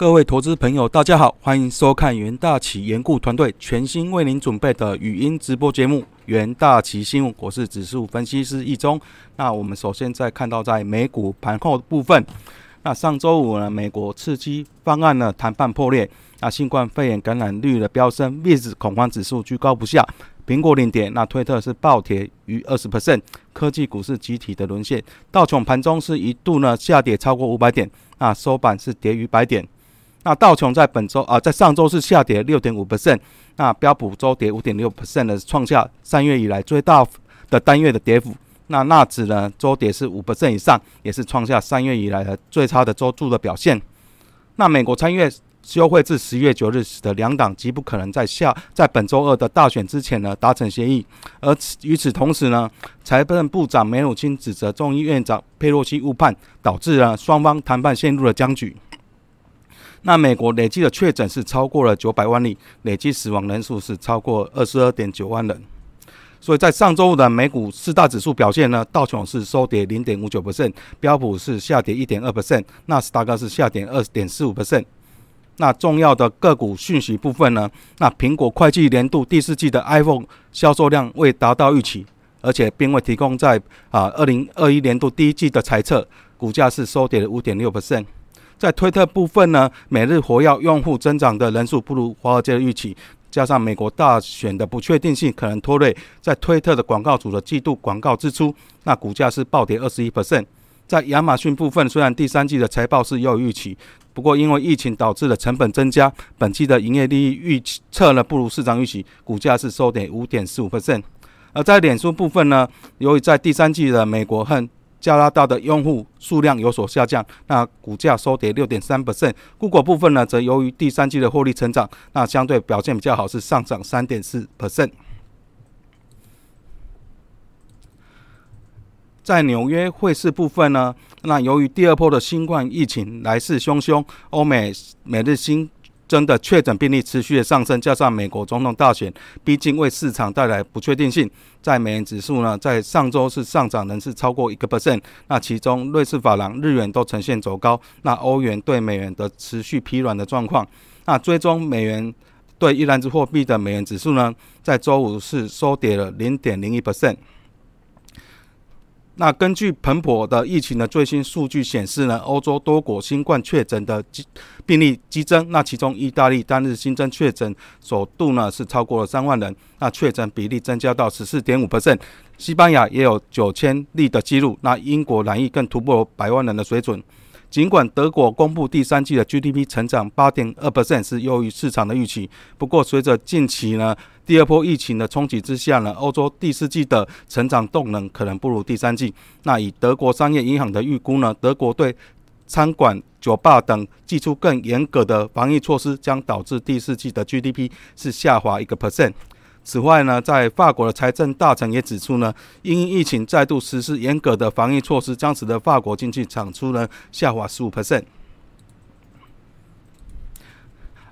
各位投资朋友，大家好，欢迎收看元大旗研顾团队全新为您准备的语音直播节目《元大旗新闻》，我是指数分析师易中。那我们首先在看到在美股盘后部分，那上周五呢，美国刺激方案呢谈判破裂，那新冠肺炎感染率的飙升，VIX 恐慌指数居高不下，苹果领跌，那推特是暴跌逾二十 percent，科技股是集体的沦陷，道琼盘中是一度呢下跌超过五百点，那收盘是跌逾百点。那道琼在本周啊，在上周是下跌六点五 percent，那标普周跌五点六 percent 的，创下三月以来最大的单月的跌幅。那纳指呢，周跌是五 percent 以上，也是创下三月以来的最差的周度的表现。那美国参议院休会至十月九日，使得两党极不可能在下在本周二的大选之前呢达成协议。而与此同时呢，财政部长梅努钦指责众议院长佩洛西误判，导致了双方谈判陷入了僵局。那美国累计的确诊是超过了九百万例，累计死亡人数是超过二十二点九万人。所以在上周五的美股四大指数表现呢，道琼是收跌零点五九百分标普是下跌一点二百分纳斯达克是下跌二点四五百分。那重要的个股讯息部分呢，那苹果会计年度第四季的 iPhone 销售量未达到预期，而且并未提供在啊二零二一年度第一季的猜测，股价是收跌了五点六 percent。在推特部分呢，每日活跃用户增长的人数不如华尔街的预期，加上美国大选的不确定性，可能拖累在推特的广告组的季度广告支出。那股价是暴跌二十一 percent。在亚马逊部分，虽然第三季的财报是优于预期，不过因为疫情导致的成本增加，本期的营业利益预测呢不如市场预期，股价是收跌五点四五 percent。而在脸书部分呢，由于在第三季的美国和加拿大的用户数量有所下降，那股价收跌六点三 percent。Google 部分呢，则由于第三季的获利成长，那相对表现比较好，是上涨三点四百分。在纽约汇市部分呢，那由于第二波的新冠疫情来势汹汹，欧美每日新真的确诊病例持续的上升，加上美国总统大选，毕竟为市场带来不确定性。在美元指数呢，在上周是上涨人是超过一个 percent。那其中瑞士法郎、日元都呈现走高，那欧元对美元的持续疲软的状况。那追踪美元对一篮子货币的美元指数呢，在周五是收跌了零点零一 percent。那根据彭博的疫情的最新数据显示呢，欧洲多国新冠确诊的病例激增。那其中意大利单日新增确诊首度呢是超过了三万人，那确诊比例增加到十四点五 percent。西班牙也有九千例的记录，那英国染疫更突破百万人的水准。尽管德国公布第三季的 GDP 成长八点二 percent 是优于市场的预期，不过随着近期呢第二波疫情的冲击之下呢，欧洲第四季的成长动能可能不如第三季。那以德国商业银行的预估呢，德国对餐馆、酒吧等寄出更严格的防疫措施，将导致第四季的 GDP 是下滑一个 percent。此外呢，在法国的财政大臣也指出呢，因疫情再度实施严格的防疫措施，将使得法国经济产出呢下滑十五 percent。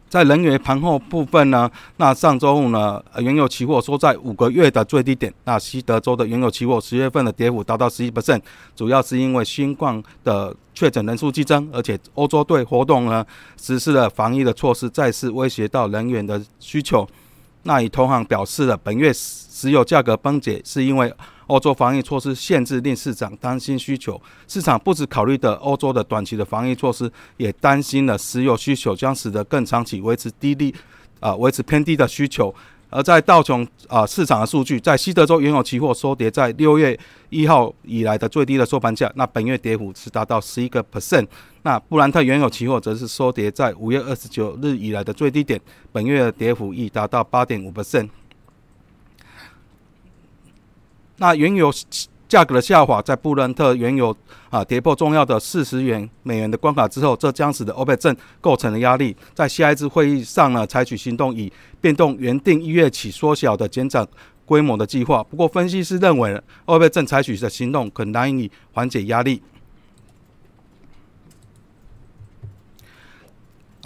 在能源盘后部分呢，那上周五呢，原油期货收在五个月的最低点。那西德州的原油期货十月份的跌幅达到十一 percent，主要是因为新冠的确诊人数激增，而且欧洲对活动呢实施了防疫的措施，再次威胁到能源的需求。那以同行表示了，本月石油价格崩解是因为欧洲防疫措施限制令市场担心需求。市场不止考虑的欧洲的短期的防疫措施，也担心了石油需求将使得更长期维持低利啊，维持偏低的需求。而在道琼啊市场的数据，在西德州原油期货收跌在六月一号以来的最低的收盘价，那本月跌幅是达到十一个 percent。那布兰特原油期货则是收跌在五月二十九日以来的最低点，本月的跌幅已达到八点五 percent。那原油。价格的下滑，在布伦特原油啊跌破重要的四十元美元的关卡之后，这将使得欧佩政构成了压力。在下一次会议上呢，采取行动以变动原定一月起缩小的减产规模的计划。不过，分析师认为，欧佩政采取的行动可难以缓解压力。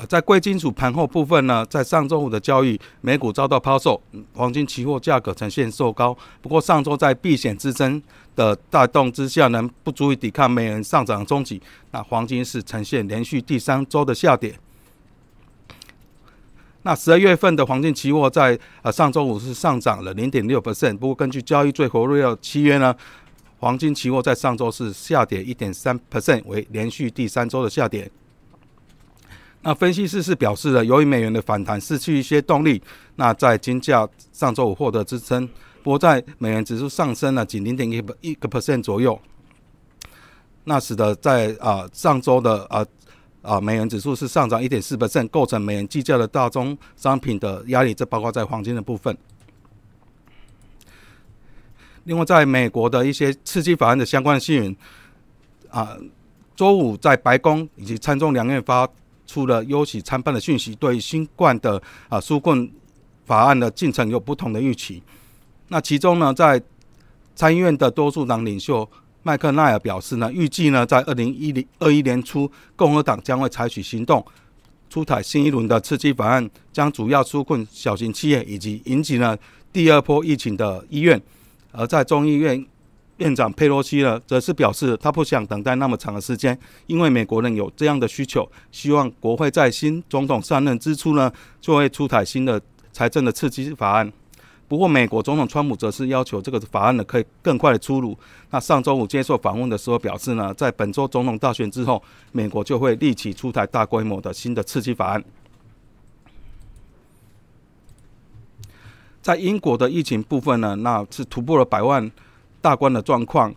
在贵金属盘后部分呢，在上周五的交易，美股遭到抛售，黄金期货价格呈现受高。不过上周在避险支撑的带动之下呢，不足以抵抗美元上涨的冲击。那黄金是呈现连续第三周的下跌。那十二月份的黄金期货在呃上周五是上涨了零点六 percent，不过根据交易最活跃的契约呢，黄金期货在上周是下跌一点三 percent，为连续第三周的下跌。那分析师是表示了，由于美元的反弹失去一些动力，那在金价上周五获得支撑，不过在美元指数上升了仅零点一一个 percent 左右，那使得在啊上周的啊。啊，美元指数是上涨一点四 percent，构成美元计价的大宗商品的压力，这包括在黄金的部分。另外，在美国的一些刺激法案的相关新闻，啊，周五在白宫以及参众两院发出了优喜参半的讯息，对新冠的啊纾困法案的进程有不同的预期。那其中呢，在参议院的多数党领袖。麦克奈尔表示呢，预计呢，在二零一零二一年初，共和党将会采取行动，出台新一轮的刺激法案，将主要纾困小型企业以及引起了第二波疫情的医院。而在众议院院长佩洛西呢，则是表示他不想等待那么长的时间，因为美国人有这样的需求，希望国会在新总统上任之初呢，就会出台新的财政的刺激法案。不过，美国总统川普则是要求这个法案呢可以更快的出炉。那上周五接受访问的时候表示呢，在本周总统大选之后，美国就会立即出台大规模的新的刺激法案。在英国的疫情部分呢，那是突破了百万大关的状况。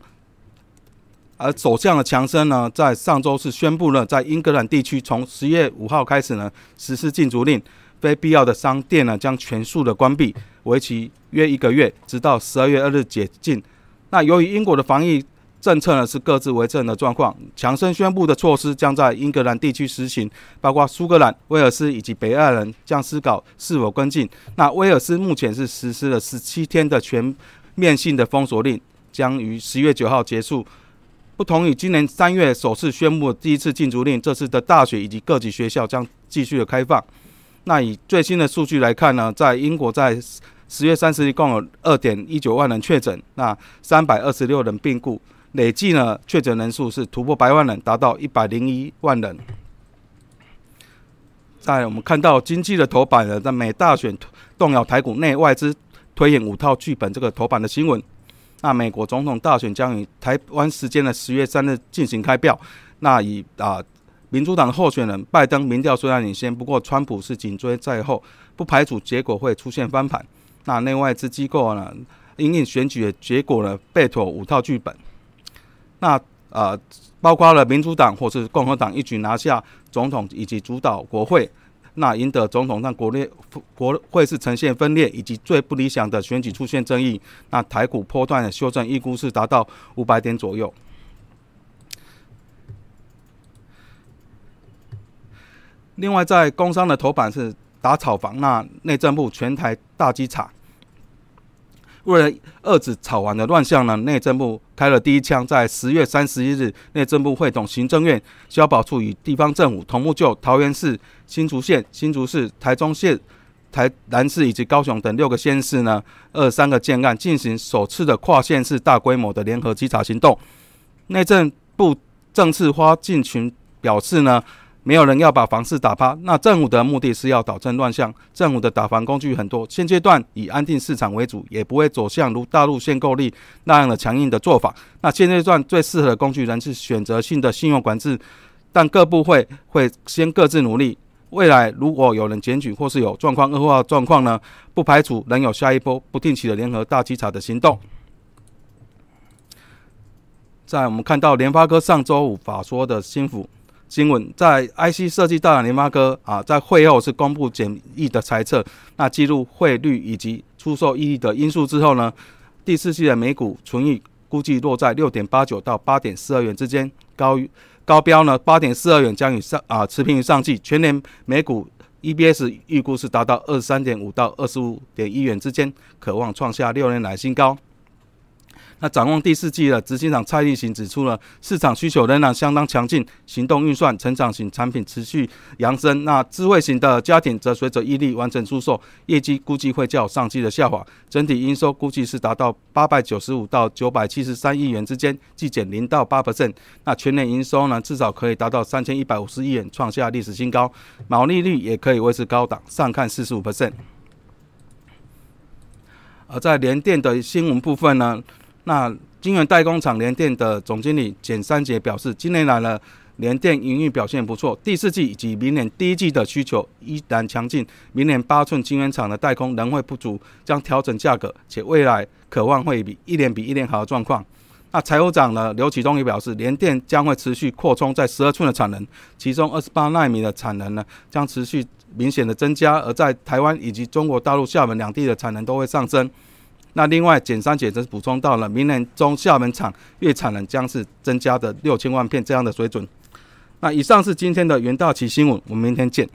而首相的强生呢，在上周是宣布了，在英格兰地区从十月五号开始呢实施禁足令。非必要的商店呢，将全数的关闭，为期约一个月，直到十二月二日解禁。那由于英国的防疫政策呢是各自为政的状况，强生宣布的措施将在英格兰地区实行，包括苏格兰、威尔斯以及北爱尔兰将思考是否跟进。那威尔斯目前是实施了十七天的全面性的封锁令，将于十月九号结束。不同于今年三月首次宣布第一次禁足令，这次的大学以及各级学校将继续的开放。那以最新的数据来看呢，在英国在十月三十日共有二点一九万人确诊，那三百二十六人病故，累计呢确诊人数是突破百万人，达到一百零一万人。在我们看到经济的头版呢，在美大选动摇台股内外资推演五套剧本这个头版的新闻。那美国总统大选将于台湾时间的十月三日进行开票。那以啊。民主党的候选人拜登民调虽然领先，不过川普是紧追在后，不排除结果会出现翻盘。那内外资机构呢，因应选举的结果呢，备妥五套剧本。那呃，包括了民主党或是共和党一举拿下总统以及主导国会，那赢得总统，让国内国会是呈现分裂，以及最不理想的选举出现争议。那台股波段的修正预估是达到五百点左右。另外，在工商的头版是打炒房，那内政部全台大机场。为了遏制炒完的乱象呢，内政部开了第一枪，在十月三十一日，内政部会同行政院、消保处与地方政府同步就桃园市、新竹县、新竹市、台中县、台南市以及高雄等六个县市呢，二三个建案进行首次的跨县市大规模的联合稽查行动。内政部政次花进群表示呢。没有人要把房市打趴，那政府的目的是要导正乱象。政府的打房工具很多，现阶段以安定市场为主，也不会走向如大陆限购令那样的强硬的做法。那现阶段最适合的工具仍是选择性的信用管制，但各部会会先各自努力。未来如果有人检举或是有状况恶化状况呢，不排除能有下一波不定期的联合大稽查的行动。在我们看到联发科上周五法说的新福。新闻在 IC 设计大厂联发科啊，在会后是公布简易的猜测，那记录汇率以及出售意义的因素之后呢，第四季的每股存益估计落在六点八九到八点四二元之间，高于高标呢八点四二元将与上啊持平于上季，全年每股 EBS 预估是达到二十三点五到二十五点一元之间，渴望创下六年来新高。那展望第四季的执行长蔡立行指出了，市场需求仍然相当强劲，行动运算、成长型产品持续扬升。那智慧型的家庭则随着毅力完成出售，业绩估计会较上季的下滑，整体营收估计是达到八百九十五到九百七十三亿元之间，季减零到八 percent。那全年营收呢，至少可以达到三千一百五十亿元，创下历史新高，毛利率也可以维持高档，上看四十五 percent。而在联电的新闻部分呢，那晶圆代工厂联电的总经理简三杰表示，今年来了联电营运表现不错，第四季以及明年第一季的需求依然强劲，明年八寸晶圆厂的代工仍会不足，将调整价格，且未来渴望会比一年比一年好的状况。那财务长呢刘启东也表示，联电将会持续扩充在十二寸的产能，其中二十八纳米的产能呢将持续。明显的增加，而在台湾以及中国大陆厦门两地的产能都会上升。那另外，减三减则补充到了，明年中厦门厂月产能将是增加的六千万片这样的水准。那以上是今天的元大奇新闻，我们明天见。